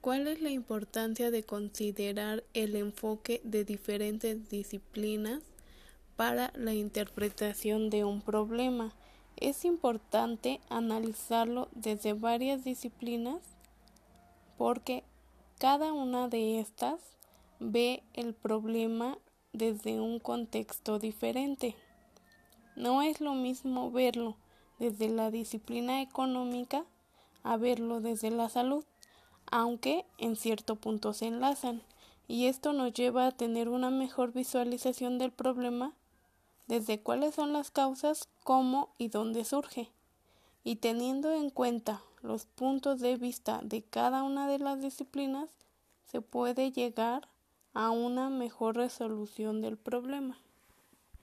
¿Cuál es la importancia de considerar el enfoque de diferentes disciplinas para la interpretación de un problema? Es importante analizarlo desde varias disciplinas porque cada una de estas ve el problema desde un contexto diferente. No es lo mismo verlo desde la disciplina económica a verlo desde la salud, aunque en cierto punto se enlazan, y esto nos lleva a tener una mejor visualización del problema desde cuáles son las causas, cómo y dónde surge. Y teniendo en cuenta los puntos de vista de cada una de las disciplinas, se puede llegar a una mejor resolución del problema.